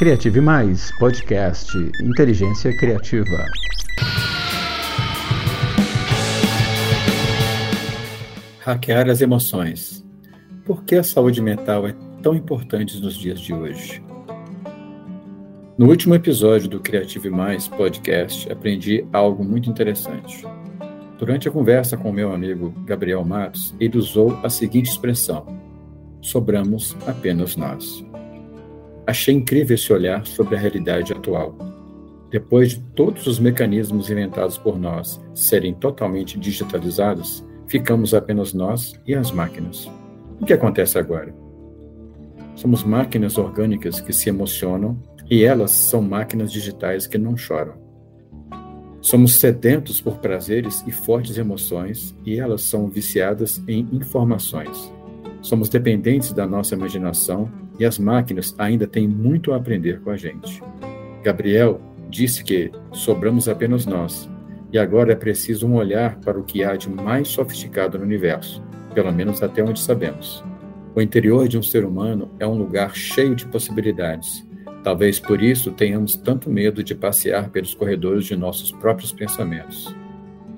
Criative Mais, podcast Inteligência Criativa. Hackear as emoções. Por que a saúde mental é tão importante nos dias de hoje? No último episódio do Criative Mais podcast, aprendi algo muito interessante. Durante a conversa com meu amigo Gabriel Matos, ele usou a seguinte expressão: sobramos apenas nós. Achei incrível esse olhar sobre a realidade atual. Depois de todos os mecanismos inventados por nós serem totalmente digitalizados, ficamos apenas nós e as máquinas. O que acontece agora? Somos máquinas orgânicas que se emocionam e elas são máquinas digitais que não choram. Somos sedentos por prazeres e fortes emoções e elas são viciadas em informações. Somos dependentes da nossa imaginação e as máquinas ainda têm muito a aprender com a gente. Gabriel disse que sobramos apenas nós e agora é preciso um olhar para o que há de mais sofisticado no universo, pelo menos até onde sabemos. O interior de um ser humano é um lugar cheio de possibilidades. Talvez por isso tenhamos tanto medo de passear pelos corredores de nossos próprios pensamentos.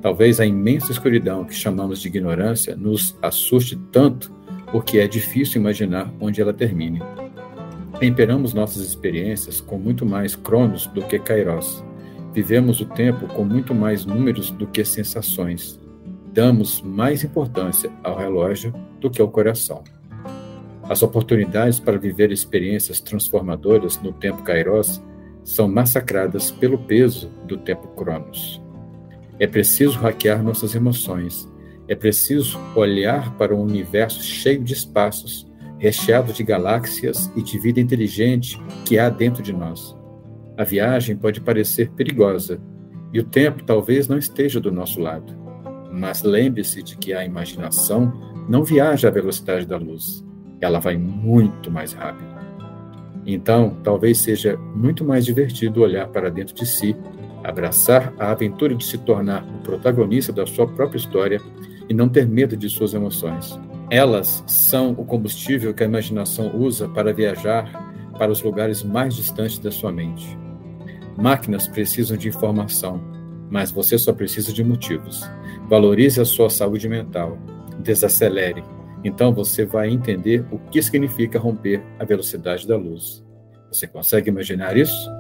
Talvez a imensa escuridão que chamamos de ignorância nos assuste tanto porque é difícil imaginar onde ela termine. Temperamos nossas experiências com muito mais cronos do que kairos Vivemos o tempo com muito mais números do que sensações. Damos mais importância ao relógio do que ao coração. As oportunidades para viver experiências transformadoras no tempo Kairos são massacradas pelo peso do tempo Cronos. É preciso hackear nossas emoções. É preciso olhar para um universo cheio de espaços, recheado de galáxias e de vida inteligente que há dentro de nós a viagem pode parecer perigosa e o tempo talvez não esteja do nosso lado. Mas lembre-se de que a imaginação não viaja à velocidade da luz, ela vai muito mais rápido. Então, talvez seja muito mais divertido olhar para dentro de si, abraçar a aventura de se tornar o protagonista da sua própria história e não ter medo de suas emoções. Elas são o combustível que a imaginação usa para viajar para os lugares mais distantes da sua mente. Máquinas precisam de informação, mas você só precisa de motivos. Valorize a sua saúde mental, desacelere. Então você vai entender o que significa romper a velocidade da luz. Você consegue imaginar isso?